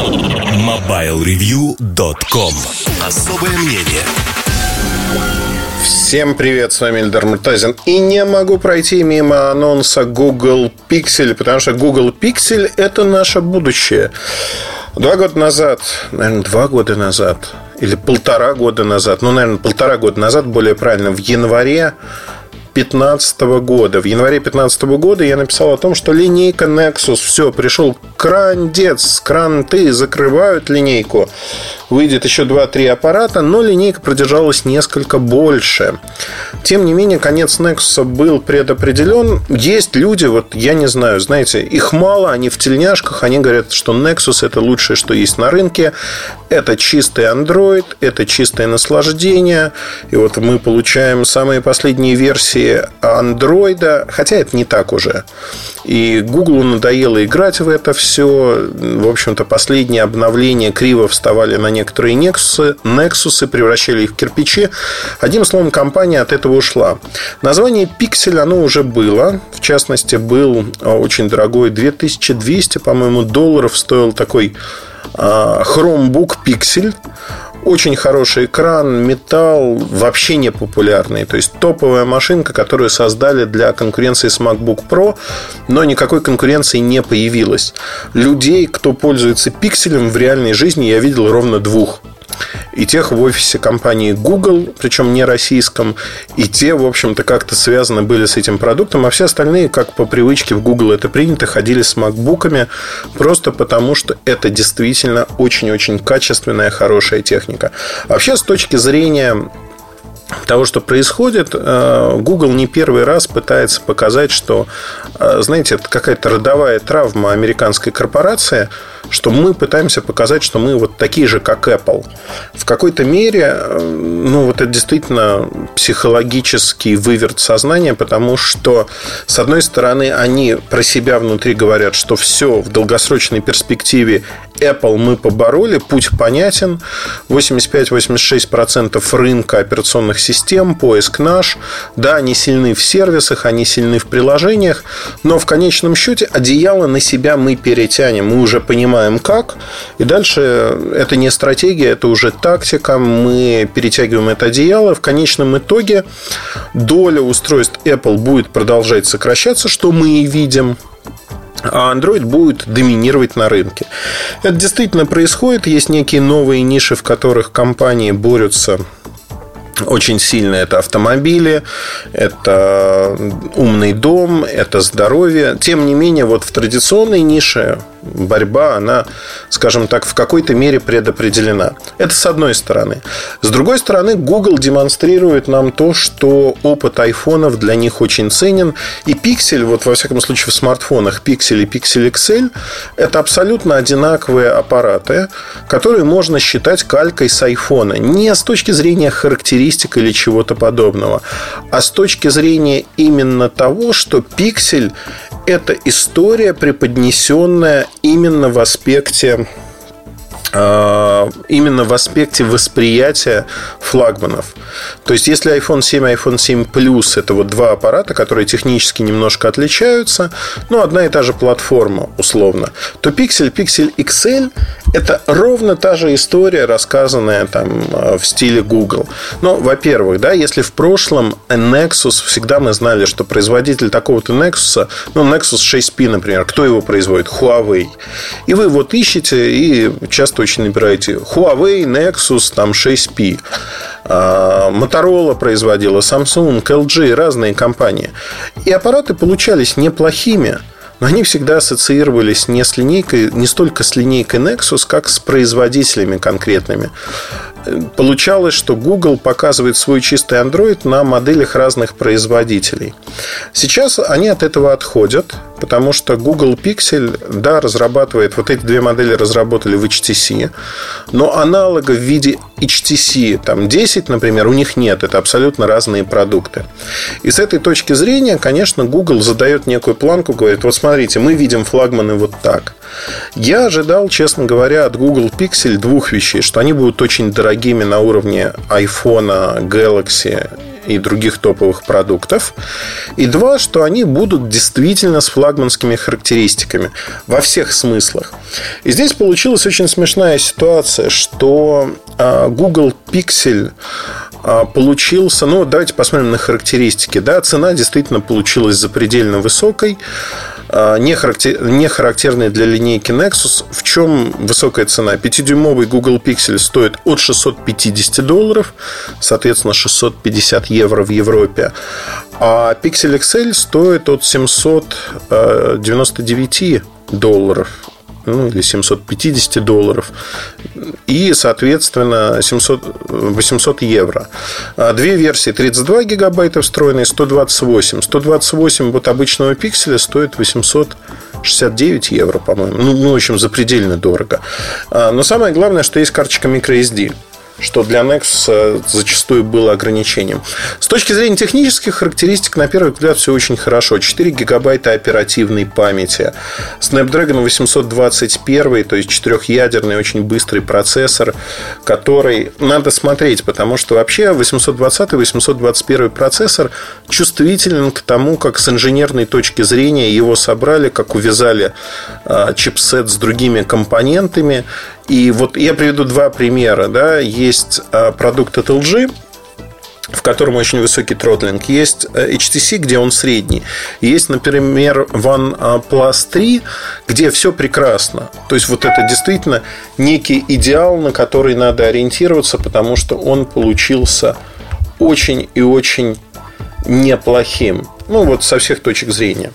MobileReview.com Особое мнение Всем привет, с вами Эльдар Муртазин. И не могу пройти мимо анонса Google Pixel, потому что Google Pixel – это наше будущее. Два года назад, наверное, два года назад, или полтора года назад, ну, наверное, полтора года назад, более правильно, в январе 2015 года. В январе 2015 года я написал о том, что линейка Nexus, все, пришел крандец, кранты закрывают линейку. Выйдет еще 2-3 аппарата, но линейка продержалась несколько больше. Тем не менее, конец Nexus был предопределен. Есть люди, вот я не знаю, знаете, их мало, они в тельняшках, они говорят, что Nexus это лучшее, что есть на рынке. Это чистый Android, это чистое наслаждение. И вот мы получаем самые последние версии Android, хотя это не так уже. И Google надоело играть в это все. В общем-то, последние обновления криво вставали на некоторые Nexus, Nexus превращали их в кирпичи. Одним словом, компания от этого ушла. Название Pixel, оно уже было. В частности, был очень дорогой 2200, по-моему, долларов стоил такой а, Chromebook Pixel очень хороший экран, металл, вообще не популярный. То есть топовая машинка, которую создали для конкуренции с MacBook Pro, но никакой конкуренции не появилось. Людей, кто пользуется пикселем в реальной жизни, я видел ровно двух и тех в офисе компании Google, причем не российском, и те, в общем-то, как-то связаны были с этим продуктом, а все остальные, как по привычке в Google это принято, ходили с макбуками просто потому, что это действительно очень-очень качественная, хорошая техника. Вообще, с точки зрения того, что происходит, э, Google не первый раз пытается показать, что, э, знаете, это какая-то родовая травма американской корпорации – что мы пытаемся показать, что мы вот такие же, как Apple. В какой-то мере, э, ну, вот это действительно психологический выверт сознания, потому что, с одной стороны, они про себя внутри говорят, что все в долгосрочной перспективе Apple мы побороли, путь понятен, 85-86% рынка операционных систем, поиск наш, да, они сильны в сервисах, они сильны в приложениях, но в конечном счете одеяло на себя мы перетянем, мы уже понимаем как, и дальше это не стратегия, это уже тактика, мы перетягиваем это одеяло, в конечном итоге доля устройств Apple будет продолжать сокращаться, что мы и видим, а Android будет доминировать на рынке. Это действительно происходит. Есть некие новые ниши, в которых компании борются очень сильно. Это автомобили, это умный дом, это здоровье. Тем не менее, вот в традиционной нише борьба, она, скажем так, в какой-то мере предопределена. Это с одной стороны. С другой стороны, Google демонстрирует нам то, что опыт айфонов для них очень ценен. И Pixel, вот во всяком случае в смартфонах, Pixel и Pixel XL, это абсолютно одинаковые аппараты, которые можно считать калькой с айфона. Не с точки зрения характеристик или чего-то подобного, а с точки зрения именно того, что Pixel это история, преподнесенная именно в аспекте именно в аспекте восприятия флагманов. То есть, если iPhone 7 и iPhone 7 Plus это вот два аппарата, которые технически немножко отличаются, но одна и та же платформа, условно, то Pixel, Pixel XL это ровно та же история, рассказанная там а, в стиле Google. Но, во-первых, да, если в прошлом Nexus, всегда мы знали, что производитель такого-то Nexus, ну, Nexus 6P, например, кто его производит? Huawei. И вы вот ищете и часто точно набираете Huawei, Nexus, там 6P. А, Motorola производила, Samsung, LG, разные компании. И аппараты получались неплохими, но они всегда ассоциировались не с линейкой, не столько с линейкой Nexus, как с производителями конкретными получалось, что Google показывает свой чистый Android на моделях разных производителей. Сейчас они от этого отходят, потому что Google Pixel, да, разрабатывает, вот эти две модели разработали в HTC, но аналога в виде HTC, там 10, например, у них нет, это абсолютно разные продукты. И с этой точки зрения, конечно, Google задает некую планку, говорит, вот смотрите, мы видим флагманы вот так. Я ожидал, честно говоря, от Google Pixel двух вещей, что они будут очень дорогими на уровне iPhone, Galaxy и других топовых продуктов. И два, что они будут действительно с флагманскими характеристиками во всех смыслах. И здесь получилась очень смешная ситуация, что а, Google Pixel а, получился, ну, давайте посмотрим на характеристики. Да, цена действительно получилась запредельно высокой. А, не, характер, не характерный для линейки Nexus. В чем высокая цена? 5-дюймовый Google Pixel стоит от 650 долларов, соответственно, 650 евро в Европе. А Pixel XL стоит от 799 долларов ну, или 750 долларов. И, соответственно, 700, 800 евро. А две версии 32 гигабайта встроенные, 128. 128 вот обычного пикселя стоит 869 евро, по-моему. Ну, ну, в общем, запредельно дорого. А, но самое главное, что есть карточка microSD что для Nexus э, зачастую было ограничением. С точки зрения технических характеристик, на первый взгляд, все очень хорошо. 4 гигабайта оперативной памяти. Snapdragon 821, то есть четырехъядерный, очень быстрый процессор, который надо смотреть, потому что вообще 820-821 процессор чувствителен к тому, как с инженерной точки зрения его собрали, как увязали э, чипсет с другими компонентами и вот я приведу два примера. Да. Есть а, продукт от LG, в котором очень высокий тротлинг. Есть э, HTC, где он средний. Есть, например, OnePlus 3, где все прекрасно. То есть, вот это действительно некий идеал, на который надо ориентироваться, потому что он получился очень и очень неплохим. Ну, вот со всех точек зрения.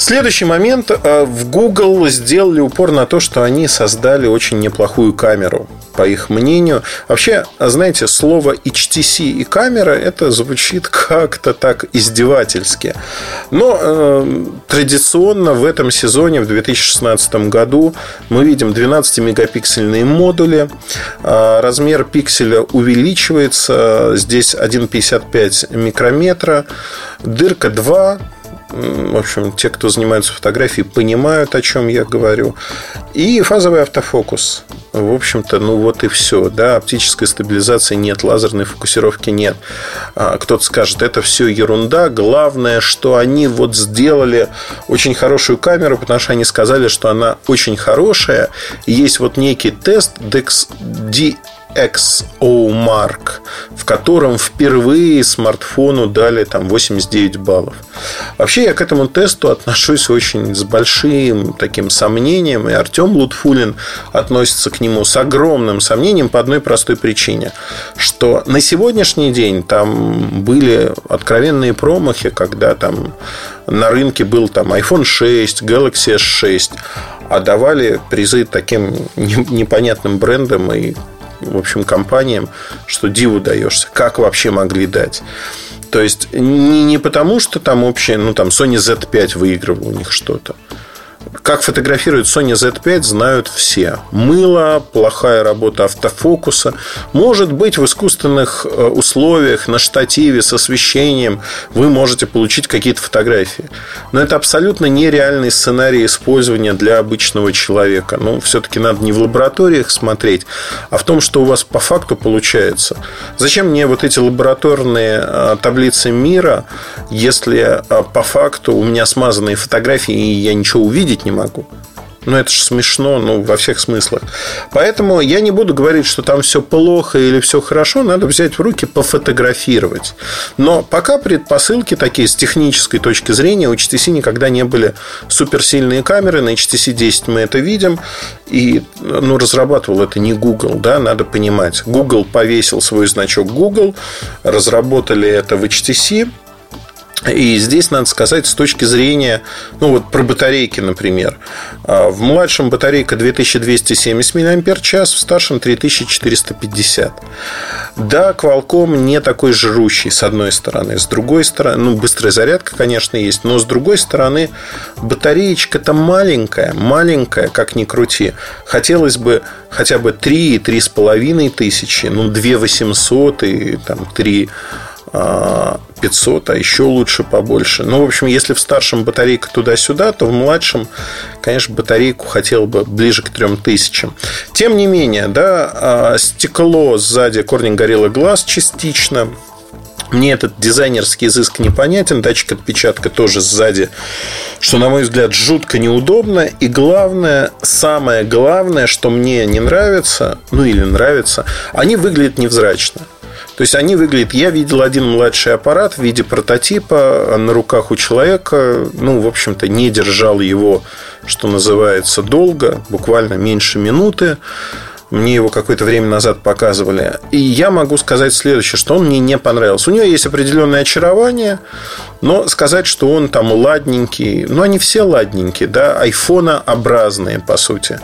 Следующий момент. Э, в Google сделали упор на то, что они создали очень неплохую камеру, по их мнению. Вообще, знаете, слово HTC и камера, это звучит как-то так издевательски. Но э, традиционно в этом сезоне, в 2016 году, мы видим 12-мегапиксельные модули. Э, размер пикселя увеличивается. Здесь 1,55 микрометра. Дырка 2 в общем, те, кто занимается фотографией, понимают, о чем я говорю. И фазовый автофокус. В общем-то, ну вот и все. Да, оптической стабилизации нет, лазерной фокусировки нет. А, кто-то скажет, это все ерунда. Главное, что они вот сделали очень хорошую камеру, потому что они сказали, что она очень хорошая. Есть вот некий тест DEX, XO Mark, в котором впервые смартфону дали там 89 баллов. Вообще я к этому тесту отношусь очень с большим таким сомнением, и Артем Лутфулин относится к нему с огромным сомнением по одной простой причине, что на сегодняшний день там были откровенные промахи, когда там на рынке был там iPhone 6, Galaxy S6, а давали призы таким непонятным брендам и в общем, компаниям, что диву даешься. Как вообще могли дать? То есть не, не потому, что там общее, ну там Sony Z5 выигрывал у них что-то, как фотографирует Sony Z5, знают все. Мыло, плохая работа автофокуса. Может быть, в искусственных э, условиях, на штативе, с освещением вы можете получить какие-то фотографии. Но это абсолютно нереальный сценарий использования для обычного человека. Ну, все-таки надо не в лабораториях смотреть, а в том, что у вас по факту получается. Зачем мне вот эти лабораторные э, таблицы мира, если э, по факту у меня смазанные фотографии, и я ничего увидеть не могу. Ну, это же смешно, ну, во всех смыслах. Поэтому я не буду говорить, что там все плохо или все хорошо. Надо взять в руки, пофотографировать. Но пока предпосылки такие с технической точки зрения у HTC никогда не были суперсильные камеры. На HTC 10 мы это видим. И ну, разрабатывал это не Google, да, надо понимать. Google повесил свой значок Google, разработали это в HTC, и здесь надо сказать с точки зрения, ну вот про батарейки, например. А, в младшем батарейка 2270 мАч, в старшем 3450. Да, Qualcomm не такой жрущий, с одной стороны. С другой стороны, ну, быстрая зарядка, конечно, есть. Но с другой стороны, батареечка-то маленькая, маленькая, как ни крути. Хотелось бы хотя бы 3-3,5 тысячи, ну, 2 800 и там 3 500, а еще лучше побольше. Ну, в общем, если в старшем батарейка туда-сюда, то в младшем, конечно, батарейку хотел бы ближе к 3000. Тем не менее, да, а, стекло сзади Corning Gorilla Glass частично, Мне этот дизайнерский изыск непонятен, датчик отпечатка тоже сзади, что, на мой взгляд, жутко неудобно. И главное, самое главное, что мне не нравится, ну или нравится, они выглядят невзрачно. То есть они выглядят... Я видел один младший аппарат в виде прототипа на руках у человека. Ну, в общем-то, не держал его, что называется, долго, буквально меньше минуты. Мне его какое-то время назад показывали. И я могу сказать следующее, что он мне не понравился. У него есть определенное очарование, но сказать, что он там ладненький, ну, они все ладненькие, да, айфонообразные, по сути.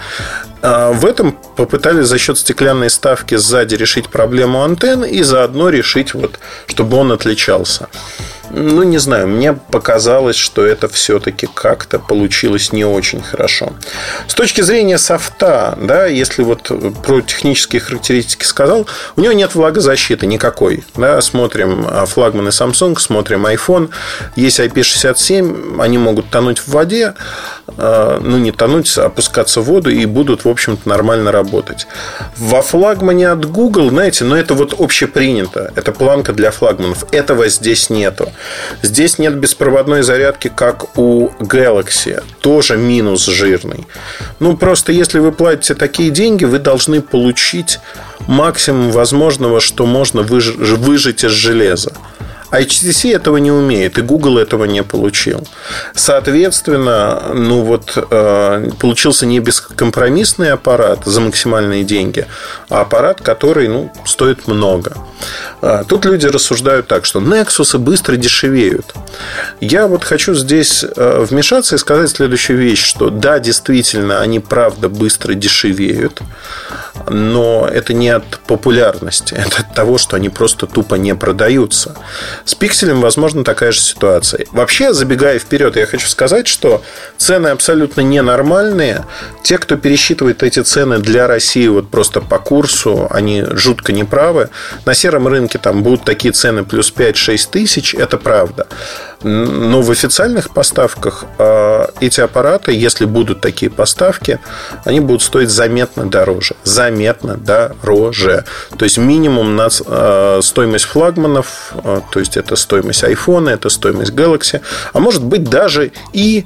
А в этом попытались за счет стеклянной ставки сзади решить проблему антенн и заодно решить, вот, чтобы он отличался. Ну, не знаю, мне показалось, что это все-таки как-то получилось не очень хорошо. С точки зрения софта, да, если вот про технические характеристики сказал, у него нет влагозащиты никакой. Да, смотрим а, флагманы Samsung, смотрим iPhone, есть IP67, они могут тонуть в воде, а, ну, не тонуть, а опускаться в воду и будут, в общем-то, нормально работать. Во флагмане от Google, знаете, но ну, это вот общепринято. Это планка для флагманов. Этого здесь нету. Здесь нет беспроводной зарядки, как у Galaxy. Тоже минус жирный. Ну, просто если вы платите такие деньги, вы должны получить максимум возможного, что можно выжить из железа. HTC этого не умеет, и Google этого не получил. Соответственно, ну вот э, получился не бескомпромиссный аппарат за максимальные деньги, а аппарат, который ну, стоит много. А, тут люди рассуждают так, что Nexus быстро дешевеют. Я вот хочу здесь э, вмешаться и сказать следующую вещь, что да, действительно, они правда быстро дешевеют, но это не от популярности, это от того, что они просто тупо не продаются. С пикселем, возможно, такая же ситуация. Вообще, забегая вперед, я хочу сказать, что цены абсолютно ненормальные. Те, кто пересчитывает эти цены для России вот просто по курсу, они жутко неправы. На сером рынке там будут такие цены плюс 5-6 тысяч, это правда. Но в официальных поставках а, эти аппараты, если будут такие поставки, они будут стоить заметно дороже. Заметно дороже. То есть минимум на а, стоимость флагманов, а, то есть это стоимость iPhone, это стоимость Galaxy, а может быть даже и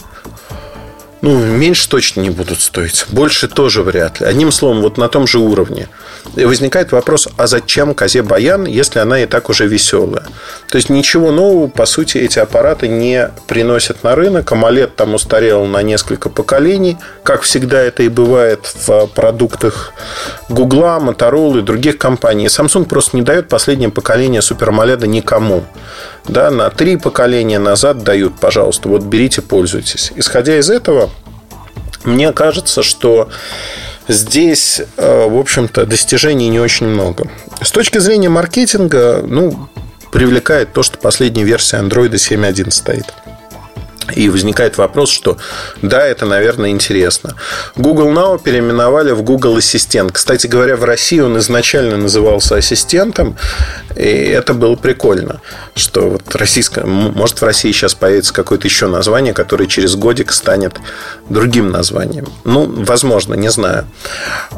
ну, меньше точно не будут стоить. Больше тоже вряд ли. Одним словом, вот на том же уровне. Возникает вопрос, а зачем козе баян, если она и так уже веселая? То есть ничего нового, по сути, эти аппараты не приносят на рынок. AMOLED там устарел на несколько поколений, как всегда это и бывает в продуктах Google, Motorola и других компаний. Samsung просто не дает последнее поколение Super AMOLED никому. Да, на три поколения назад дают, пожалуйста, вот берите, пользуйтесь. Исходя из этого, мне кажется, что здесь, э, в общем-то, достижений не очень много. С точки зрения маркетинга, ну, привлекает то, что последняя версия Android 7.1 стоит. И возникает вопрос, что да, это, наверное, интересно. Google Now переименовали в Google Ассистент. Кстати говоря, в России он изначально назывался ассистентом, и это было прикольно, что вот российское, может в России сейчас появится какое-то еще название, которое через годик станет другим названием. Ну, возможно, не знаю.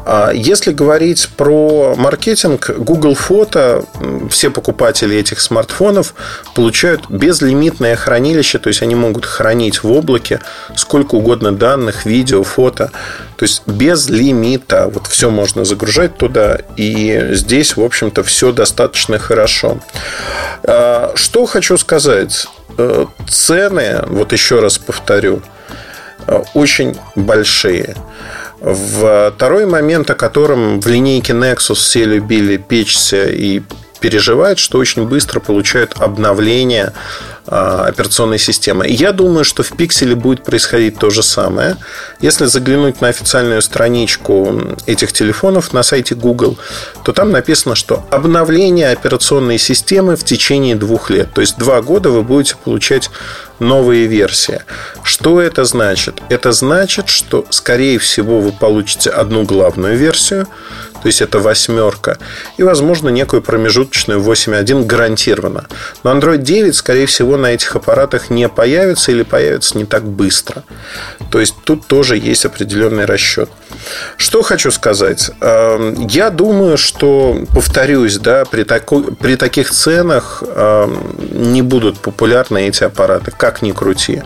А если говорить про маркетинг, Google Фото, все покупатели этих смартфонов получают безлимитное хранилище, то есть они могут хранить в облаке сколько угодно данных, видео, фото. То есть без лимита. Вот все можно загружать туда. И здесь, в общем-то, все достаточно хорошо. А, что хочу сказать. Э, цены, вот еще раз повторю, э, очень большие. Второй момент, о котором в линейке Nexus все любили печься и переживать, что очень быстро получают обновление а, операционной системы. Я думаю, что в пикселе будет происходить то же самое. Если заглянуть на официальную страничку этих телефонов на сайте Google, то там написано, что обновление операционной системы в течение двух лет. То есть два года вы будете получать новые версии. Что это значит? Это значит, что, скорее всего, вы получите одну главную версию, то есть это восьмерка, и, возможно, некую промежуточную 8.1 гарантированно. Но Android 9, скорее всего, на этих аппаратах не появится или появится не так быстро. То есть тут тоже есть определенный расчет. Что хочу сказать. Эм, я думаю, что, повторюсь, да, при, тако, при таких ценах эм, не будут популярны эти аппараты, как ни крути.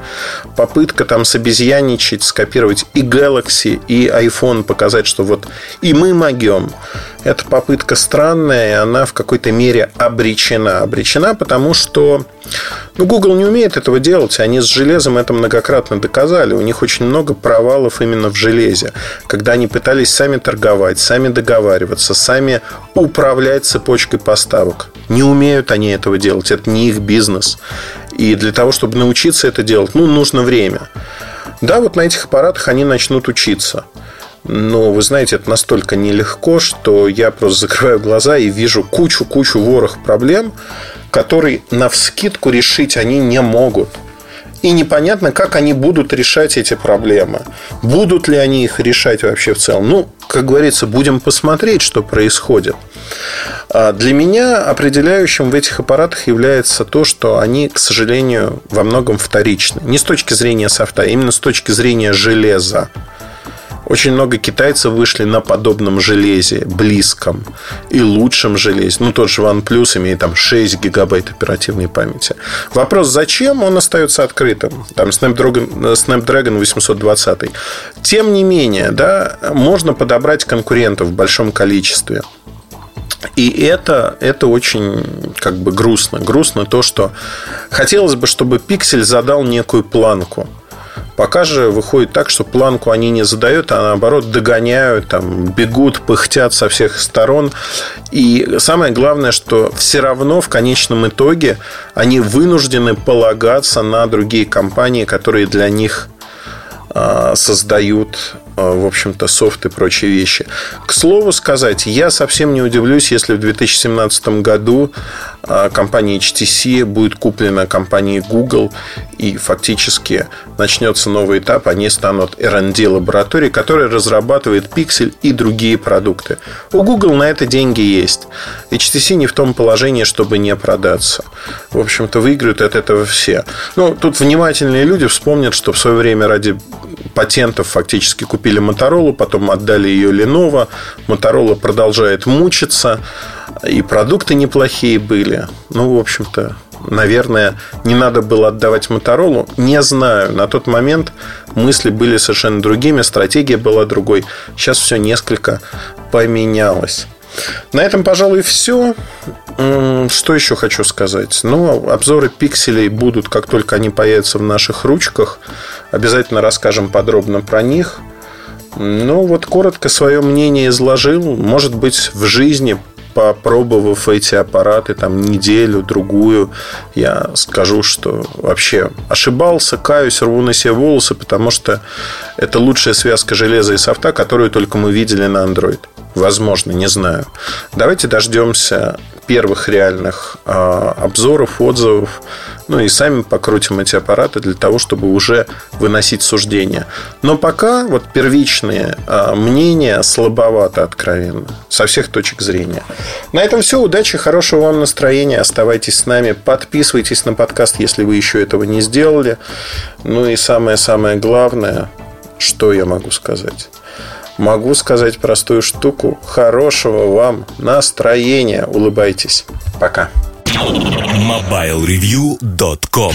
Попытка там собезьяничать, скопировать и Galaxy, и iPhone, показать, что вот и мы могем. Эта попытка странная, и она в какой-то мере обречена. Обречена, потому что ну, Google не умеет этого делать. Они с железом это многократно доказали. У них очень много провалов именно в железе. Когда они пытались сами торговать, сами договариваться, сами управлять цепочкой поставок. Не умеют они этого делать. Это не их бизнес. И для того, чтобы научиться это делать, ну, нужно время. Да, вот на этих аппаратах они начнут учиться. Но вы знаете, это настолько нелегко, что я просто закрываю глаза и вижу кучу-кучу ворох проблем, которые на вскидку решить они не могут. И непонятно, как они будут решать эти проблемы. Будут ли они их решать вообще в целом? Ну, как говорится, будем посмотреть, что происходит. А для меня определяющим в этих аппаратах является то, что они, к сожалению, во многом вторичны. Не с точки зрения софта, а именно с точки зрения железа. Очень много китайцев вышли на подобном железе, близком и лучшем железе. Ну, тот же OnePlus имеет там 6 гигабайт оперативной памяти. Вопрос, зачем он остается открытым? Там Snapdragon, Snapdragon 820. Тем не менее, да, можно подобрать конкурентов в большом количестве. И это, это очень как бы грустно. Грустно то, что хотелось бы, чтобы пиксель задал некую планку. Пока же выходит так, что планку они не задают, а наоборот догоняют, там, бегут, пыхтят со всех сторон. И самое главное, что все равно в конечном итоге они вынуждены полагаться на другие компании, которые для них а, создают в общем-то, софт и прочие вещи. К слову сказать, я совсем не удивлюсь, если в 2017 году а, компания HTC будет куплена компанией Google, и фактически начнется новый этап, они станут R&D лабораторией, которая разрабатывает Pixel и другие продукты. У Google на это деньги есть. HTC не в том положении, чтобы не продаться. В общем-то, выиграют от этого все. Ну, тут внимательные люди вспомнят, что в свое время ради патентов фактически купили Motorola, потом отдали ее Lenovo. Motorola продолжает мучиться, и продукты неплохие были. Ну, в общем-то, наверное, не надо было отдавать Моторолу. Не знаю. На тот момент мысли были совершенно другими, стратегия была другой. Сейчас все несколько поменялось. На этом, пожалуй, все. Что еще хочу сказать? Ну, обзоры пикселей будут, как только они появятся в наших ручках. Обязательно расскажем подробно про них. Ну, вот коротко свое мнение изложил. Может быть, в жизни попробовав эти аппараты там неделю, другую, я скажу, что вообще ошибался, каюсь, рву на себе волосы, потому что это лучшая связка железа и софта, которую только мы видели на Android. Возможно, не знаю. Давайте дождемся первых реальных э, обзоров, отзывов, ну и сами покрутим эти аппараты для того, чтобы уже выносить суждения. Но пока вот первичные э, мнения слабовато откровенно, со всех точек зрения. На этом все. Удачи, хорошего вам настроения. Оставайтесь с нами, подписывайтесь на подкаст, если вы еще этого не сделали. Ну и самое-самое главное, что я могу сказать? Могу сказать простую штуку. Хорошего вам настроения. Улыбайтесь. Пока. MobileReview.com